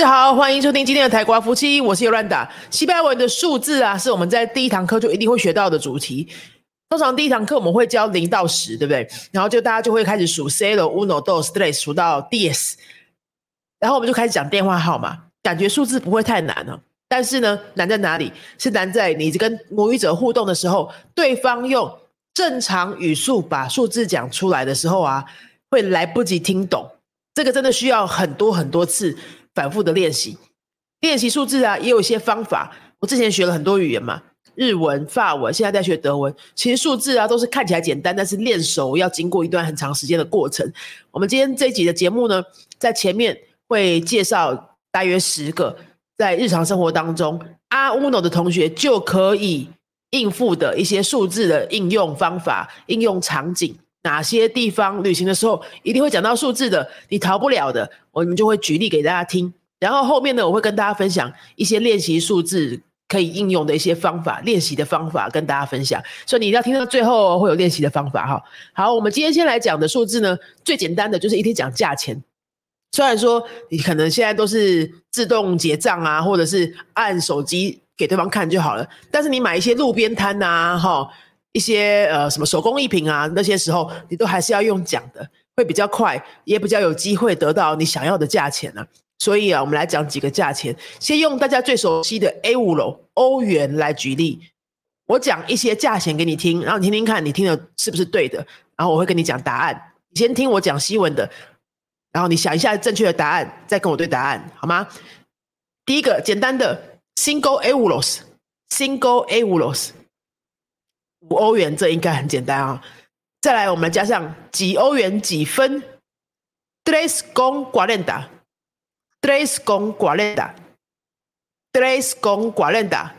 大家好，欢迎收听今天的台瓜夫妻，我是尤兰达。西班牙文的数字啊，是我们在第一堂课就一定会学到的主题。通常第一堂课我们会教零到十，对不对？然后就大家就会开始数 zero, uno, dos, tres，数到 diez，然后我们就开始讲电话号码。感觉数字不会太难啊，但是呢，难在哪里？是难在你跟母语者互动的时候，对方用正常语速把数字讲出来的时候啊，会来不及听懂。这个真的需要很多很多次反复的练习。练习数字啊，也有一些方法。我之前学了很多语言嘛，日文、法文，现在在学德文。其实数字啊，都是看起来简单，但是练熟要经过一段很长时间的过程。我们今天这一集的节目呢，在前面会介绍。大约十个在日常生活当中，阿乌诺的同学就可以应付的一些数字的应用方法、应用场景。哪些地方旅行的时候一定会讲到数字的，你逃不了的，我们就会举例给大家听。然后后面呢，我会跟大家分享一些练习数字可以应用的一些方法、练习的方法，跟大家分享。所以你一定要听到最后，会有练习的方法哈。好，我们今天先来讲的数字呢，最简单的就是一天讲价钱。虽然说你可能现在都是自动结账啊，或者是按手机给对方看就好了，但是你买一些路边摊呐，哈，一些呃什么手工艺品啊，那些时候你都还是要用讲的，会比较快，也比较有机会得到你想要的价钱呢。所以啊，我们来讲几个价钱，先用大家最熟悉的 A 五楼欧元来举例，我讲一些价钱给你听，然后你听听看，你听的是不是对的，然后我会跟你讲答案。你先听我讲西文的。然后你想一下正确的答案，再跟我对答案，好吗？第一个简单的 single euros，single euros，五欧元，这应该很简单啊。再来，我们加上几欧元几分，tres con cuarenta，tres con cuarenta，tres con cuarenta，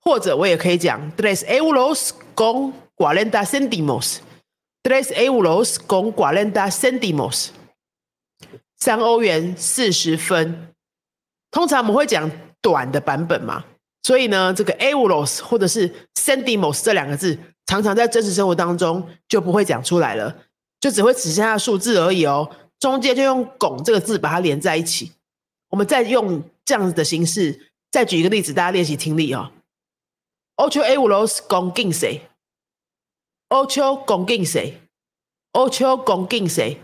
或者我也可以讲 tres euros con cuarenta centimos。Tres euros con cuarenta centimos，三欧元四十分。通常我们会讲短的版本嘛，所以呢，这个 euros 或者是 sandimos 这两个字，常常在真实生活当中就不会讲出来了，就只会只剩下数字而已哦。中间就用拱这个字把它连在一起。我们再用这样子的形式，再举一个例子，大家练习听力哦。Ocho euros con quince。Ocho con quince，ocho con quince，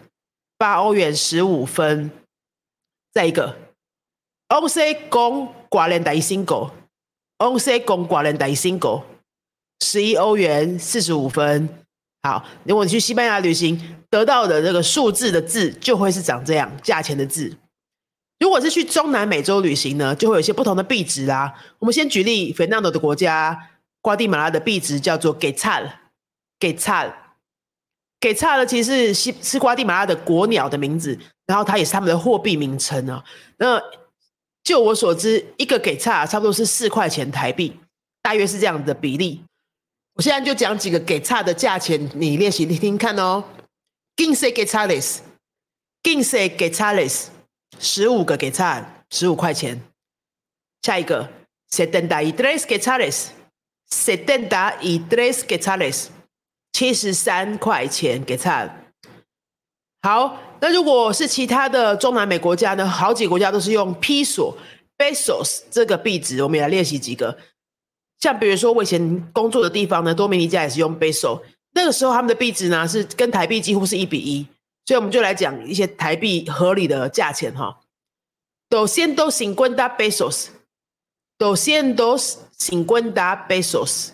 八欧元十五分。再一个，once con cuarenta y osegogo 十一欧元四十五分。好，如果你去西班牙旅行，得到的这个数字的字就会是长这样，价钱的字。如果是去中南美洲旅行呢，就会有一些不同的币值啦。我们先举例，费纳诺的国家，瓜地马拉的币值叫做给差了。给差了，给差了，其实是西是瓜地马拉的国鸟的名字，然后它也是他们的货币名称啊。那就我所知，一个给差差不多是四块钱台币，大约是这样的比例。我现在就讲几个给差的价钱，你练习听听看哦。quince g u e t a l e s q u i n c e g u e t a l e s 十五个给差，十五块钱。下一个，setenta y tres g u e t a l e s s e t e n t a y tres g u e t a l e s 七十三块钱给差。好，那如果是其他的中南美国家呢？好几个国家都是用 P 索 pesos 这个币值，我们也来练习几个。像比如说我以前工作的地方呢，多米尼加也是用 peso，那个时候他们的币值呢是跟台币几乎是一比一，所以我们就来讲一些台币合理的价钱哈。doscientos cincuenta pesos，doscientos cincuenta pesos。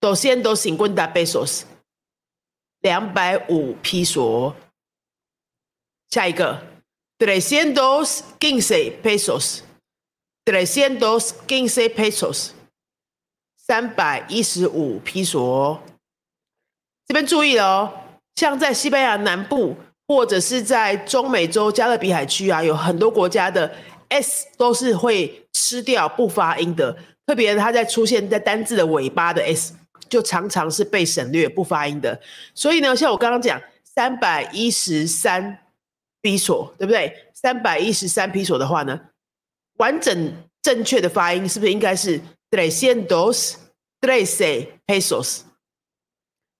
首先都 cincuenta pesos，两百五披索。下一个，trescientos quince pesos，trescientos quince pesos，三百一十五披索。这边注意哦，像在西班牙南部或者是在中美洲加勒比海区啊，有很多国家的 s 都是会吃掉不发音的，特别它在出现在单字的尾巴的 s。就常常是被省略不发音的，所以呢，像我刚刚讲三百一十三比索，对不对？三百一十三比索的话呢，完整正确的发音是不是应该是 trescientos trece pesos？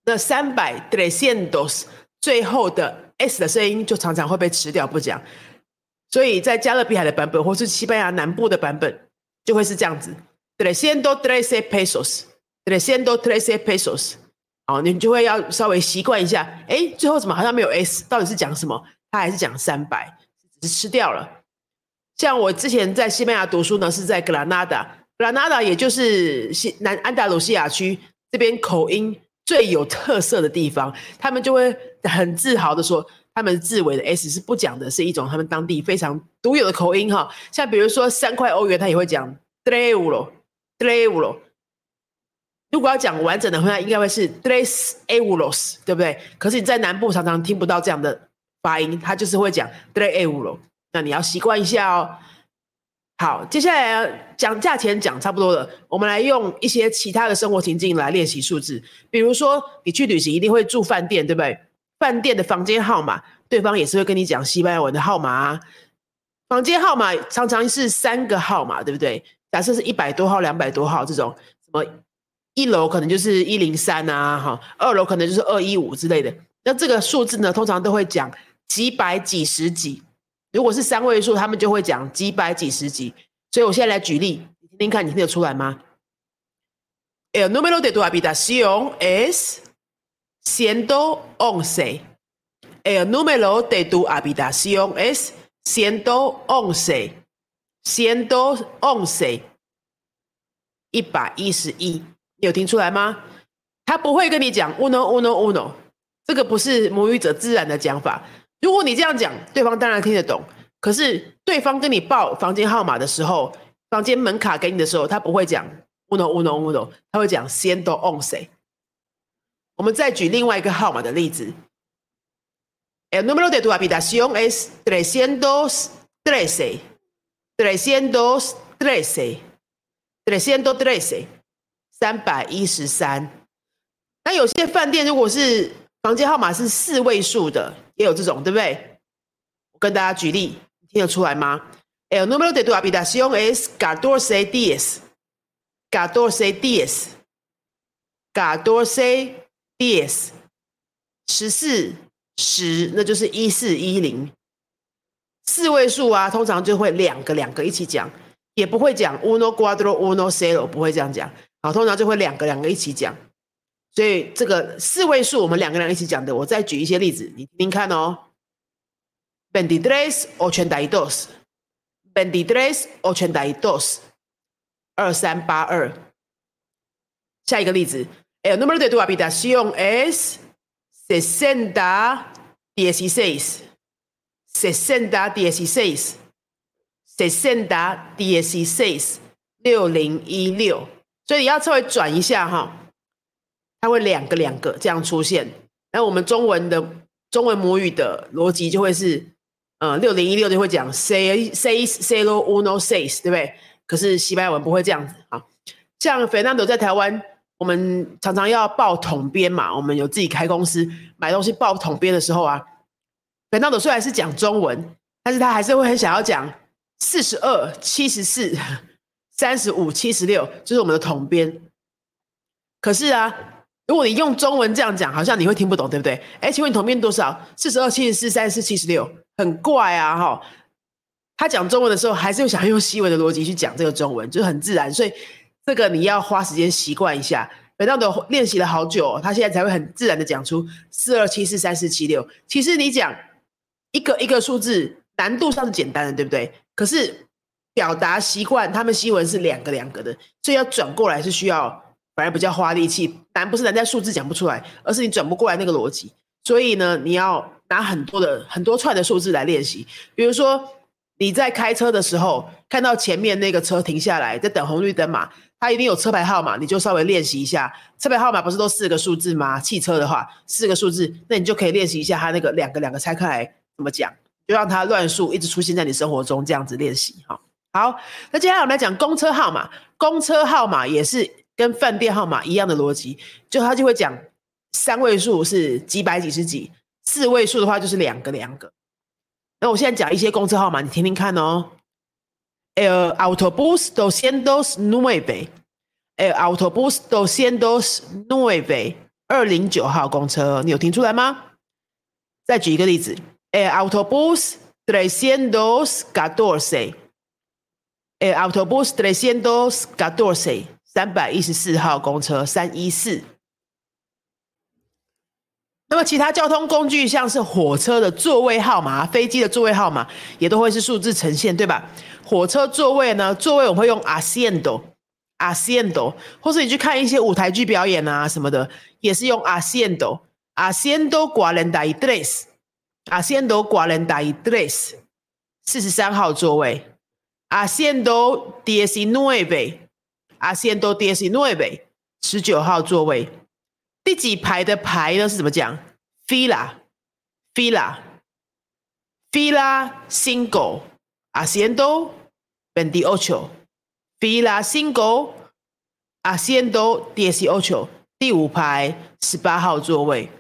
那三百 trescientos 最后的 s 的声音就常常会被吃掉不讲。所以在加勒比海的版本，或是西班牙南部的版本，就会是这样子：trescientos trece pesos，trescientos trece pesos。好，你就会要稍微习惯一下。哎，最后怎么好像没有 s？到底是讲什么？他还是讲三百，只是吃掉了。像我之前在西班牙读书呢，是在格拉纳达，格拉纳达也就是西南安达卢西亚区这边口音最有特色的地方，他们就会很自豪的说。他们字尾的 s 是不讲的，是一种他们当地非常独有的口音哈。像比如说三块欧元，他也会讲 tre euro，tre euro。如果要讲完整的话，应该会是 tres euros，对不对？可是你在南部常常听不到这样的发音，他就是会讲 tre euro。那你要习惯一下哦。好，接下来讲价钱讲差不多了，我们来用一些其他的生活情境来练习数字。比如说你去旅行一定会住饭店，对不对？饭店的房间号码，对方也是会跟你讲西班牙文的号码啊。房间号码常常是三个号码，对不对？假设是一百多号、两百多号这种，什么一楼可能就是一零三啊，哈，二楼可能就是二一五之类的。那这个数字呢，通常都会讲几百几十几。如果是三位数，他们就会讲几百几十几。所以我现在来举例，你听听看，你听得出来吗？El número de tu habitación es ciento once. El número de tu habitación es ciento once. ciento once. 一百一十一，你有听出来吗？他不会跟你讲 uno uno uno，这个不是母语者自然的讲法。如果你这样讲，对方当然听得懂。可是对方跟你报房间号码的时候，房间门卡给你的时候，他不会讲 uno uno uno，他会讲 ciento once。我们再举另外一个号码的例子。El número de tu habitación es trescientos trece, trescientos trece, trescientos trece，三百一十三。那有些饭店如果是房间号码是四位数的，也有这种，对不对？我跟大家举例，听得出来吗？El número de tu habitación es catorce diez, catorce diez, catorce diez 十四十，那就是一四一零，四位数啊，通常就会两个两个一起讲，也不会讲 uno cuatro uno cero，不会这样讲，好，通常就会两个两个一起讲，所以这个四位数我们两个人一起讲的，我再举一些例子，你听听看哦，veintitrés ochenta y dos，veintitrés ochenta y dos，二三八二，下一个例子。El número de tu habitación es sesenta dieciséis. Sesenta dieciséis. Sesenta dieciséis. 六零一六。所以你要稍微转一下哈，它会两个两个这样出现。然后我们中文的中文母语的逻辑就会是，呃，六零一六就会讲 seis seis cero uno seis，对不对？可是西班牙文不会这样子啊。像 Fernando 在台湾。我们常常要报统编嘛，我们有自己开公司买东西报统编的时候啊，Fernando 虽然是讲中文，但是他还是会很想要讲四十二、七十四、三十五、七十六，就是我们的统编。可是啊，如果你用中文这样讲，好像你会听不懂，对不对？哎，请问你统编多少？四十二、七十四、三十四、七十六，很怪啊！哈，他讲中文的时候，还是想用西文的逻辑去讲这个中文，就是很自然，所以。这个你要花时间习惯一下，本到都练习了好久，他现在才会很自然的讲出四二七四三四七六。其实你讲一个一个数字，难度上是简单的，对不对？可是表达习惯，他们西文是两个两个的，所以要转过来是需要反而比较花力气。难不是难在数字讲不出来，而是你转不过来那个逻辑。所以呢，你要拿很多的很多串的数字来练习，比如说你在开车的时候，看到前面那个车停下来在等红绿灯嘛。它一定有车牌号码，你就稍微练习一下。车牌号码不是都四个数字吗？汽车的话，四个数字，那你就可以练习一下它那个两个两个拆开来怎么讲，就让它乱数一直出现在你生活中，这样子练习哈。好，那接下来我们来讲公车号码。公车号码也是跟饭店号码一样的逻辑，就他就会讲三位数是几百几十几，四位数的话就是两个两个。那我现在讲一些公车号码，你听听看哦。El autobús doscientos nueve, el autobús doscientos nueve，二零九号公车，你有听出来吗？再举一个例子，el autobús trescientos catorce。哎，autobus trescientos catorce，三百一十四号公车，三一四。那么其他交通工具，像是火车的座位号码、飞机的座位号码，也都会是数字呈现，对吧？火车座位呢，座位我们会用 asiento，asiento，或是你去看一些舞台剧表演啊什么的，也是用 asiento，asiento cuarenta y tres，asiento cuarenta y tres，四十三号座位。Asiento diecinueve, Asiento diecinueve，十九号座位。第几排的排呢？是怎么讲？Fila, fila, fila cinco, Asiento veintiocho, fila cinco, Asiento d s o c h o 第五排十八号座位。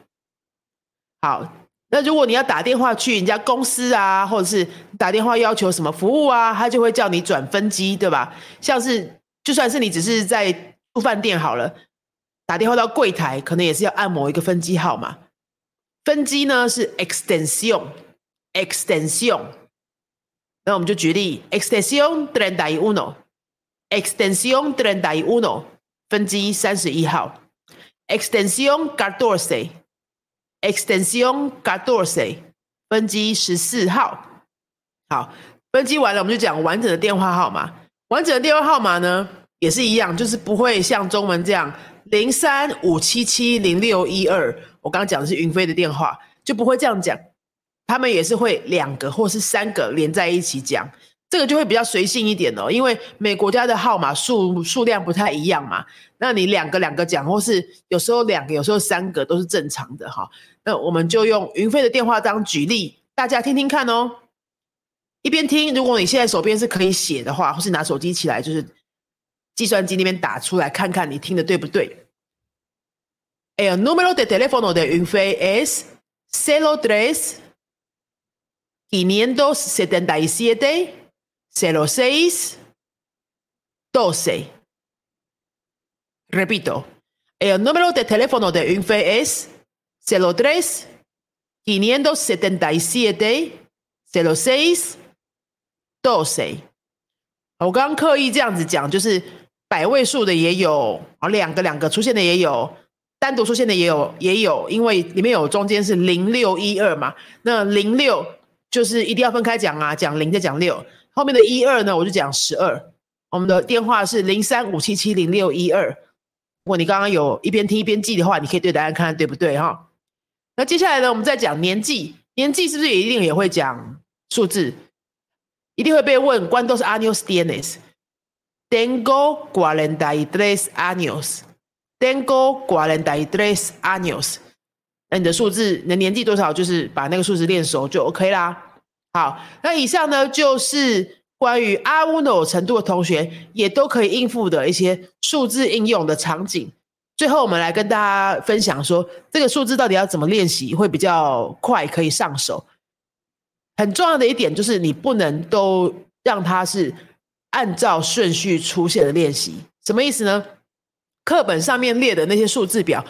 好。那如果你要打电话去人家公司啊，或者是打电话要求什么服务啊，他就会叫你转分机，对吧？像是就算是你只是在住饭店好了，打电话到柜台，可能也是要按某一个分机号码。分机呢是 extension，extension。那我们就举例，extension treinta y uno，extension treinta y uno，分机三十一号，extension catorce。Extension catorce，分机十四号。好，分机完了，我们就讲完整的电话号码。完整的电话号码呢，也是一样，就是不会像中文这样零三五七七零六一二。我刚刚讲的是云飞的电话，就不会这样讲。他们也是会两个或是三个连在一起讲。这个就会比较随性一点哦，因为每国家的号码数数量不太一样嘛。那你两个两个讲，或是有时候两个，有时候三个都是正常的哈。那我们就用云飞的电话当举例，大家听听看哦。一边听，如果你现在手边是可以写的话，或是拿手机起来，就是计算机那边打出来，看看你听的对不对。El número de teléfono de 云飞 es cero tres quinientos setenta y siete. Cero seis doce. Repito, el número de teléfono de Unfe es cero tres quinientos setenta y siete cero seis doce。我刚刚刻意这样子讲，就是 百位数的也有啊，两个两个出现的也有，单独出现的也有也有，因为里面有中间是零六一二嘛，那零六就是一定要分开讲啊，讲零再讲六。后面的一二呢，我就讲十二。我们的电话是零三五七七零六一二。如果你刚刚有一边听一边记的话，你可以对答案看看对不对哈。那接下来呢，我们再讲年纪，年纪是不是也一定也会讲数字？一定会被问。关都是 a n u s d n s。Tengo cuarenta y tres años。Tengo cuarenta y tres años。那你的数字，你的年纪多少？就是把那个数字练熟就 OK 啦。好，那以上呢就是关于阿乌诺程度的同学也都可以应付的一些数字应用的场景。最后，我们来跟大家分享说，这个数字到底要怎么练习会比较快可以上手。很重要的一点就是，你不能都让它是按照顺序出现的练习。什么意思呢？课本上面列的那些数字表。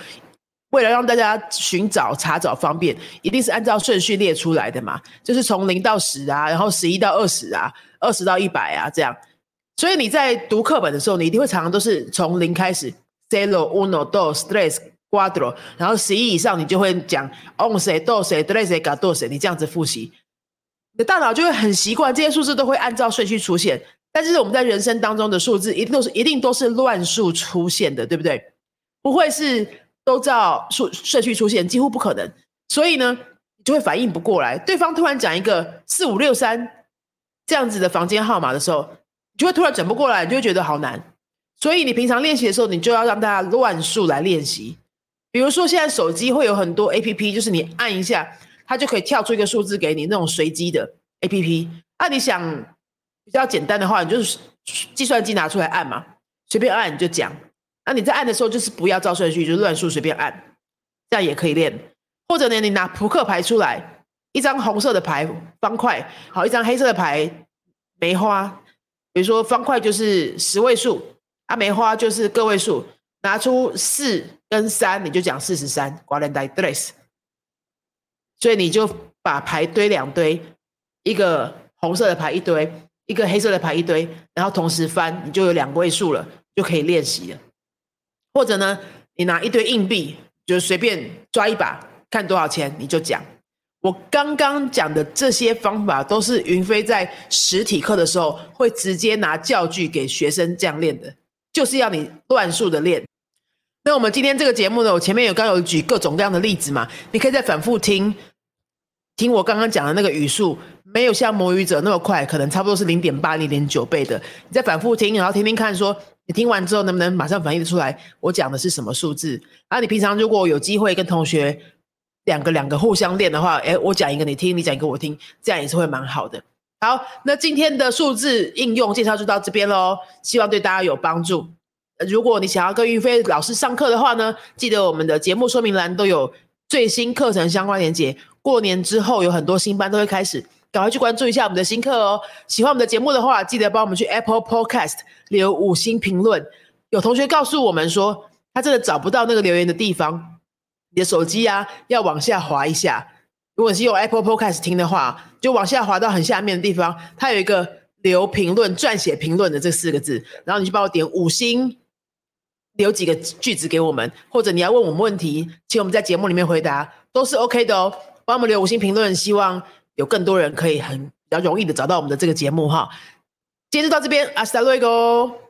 为了让大家寻找查找方便，一定是按照顺序列出来的嘛，就是从零到十啊，然后十一到二十啊，二十到一百啊，这样。所以你在读课本的时候，你一定会常常都是从零开始，zero, uno, dos, tres, cuatro，然后十一以上你就会讲 once, doce, trece, catorce，你这样子复习，你的大脑就会很习惯这些数字都会按照顺序出现。但是我们在人生当中的数字，一定都是一定都是乱数出现的，对不对？不会是。都照顺顺序出现，几乎不可能。所以呢，你就会反应不过来。对方突然讲一个四五六三这样子的房间号码的时候，你就会突然转不过来，你就会觉得好难。所以你平常练习的时候，你就要让大家乱数来练习。比如说，现在手机会有很多 A P P，就是你按一下，它就可以跳出一个数字给你，那种随机的 A P P。那你想比较简单的话，你就是计算机拿出来按嘛，随便按你就讲。那你在按的时候，就是不要照顺序，就乱数随便按，这样也可以练。或者呢，你拿扑克牌出来，一张红色的牌方块，好，一张黑色的牌梅花。比如说方块就是十位数，啊，梅花就是个位数。拿出四跟三，你就讲四十三，挂连带 dress。所以你就把牌堆两堆，一个红色的牌一堆，一个黑色的牌一堆，然后同时翻，你就有两位数了，就可以练习了。或者呢，你拿一堆硬币，就随便抓一把，看多少钱你就讲。我刚刚讲的这些方法，都是云飞在实体课的时候会直接拿教具给学生这样练的，就是要你乱数的练。那我们今天这个节目呢，我前面有刚有举各种各样的例子嘛，你可以再反复听，听我刚刚讲的那个语速，没有像魔语者那么快，可能差不多是零点八、零点九倍的。你再反复听，然后听听看，说你听完之后能不能马上反应出来我讲的是什么数字？啊，你平常如果有机会跟同学。两个两个互相练的话，哎，我讲一个你听，你讲一个我听，这样也是会蛮好的。好，那今天的数字应用介绍就到这边喽，希望对大家有帮助。如果你想要跟云飞老师上课的话呢，记得我们的节目说明栏都有最新课程相关链接。过年之后有很多新班都会开始，赶快去关注一下我们的新课哦。喜欢我们的节目的话，记得帮我们去 Apple Podcast 留五星评论。有同学告诉我们说，他真的找不到那个留言的地方。你的手机啊，要往下滑一下。如果是用 Apple Podcast 听的话，就往下滑到很下面的地方，它有一个留评论、撰写评论的这四个字，然后你就帮我点五星，留几个句子给我们，或者你要问我们问题，请我们在节目里面回答，都是 OK 的哦。帮我们留五星评论，希望有更多人可以很比较容易的找到我们的这个节目哈。今天就到这边，阿斯达瑞哥。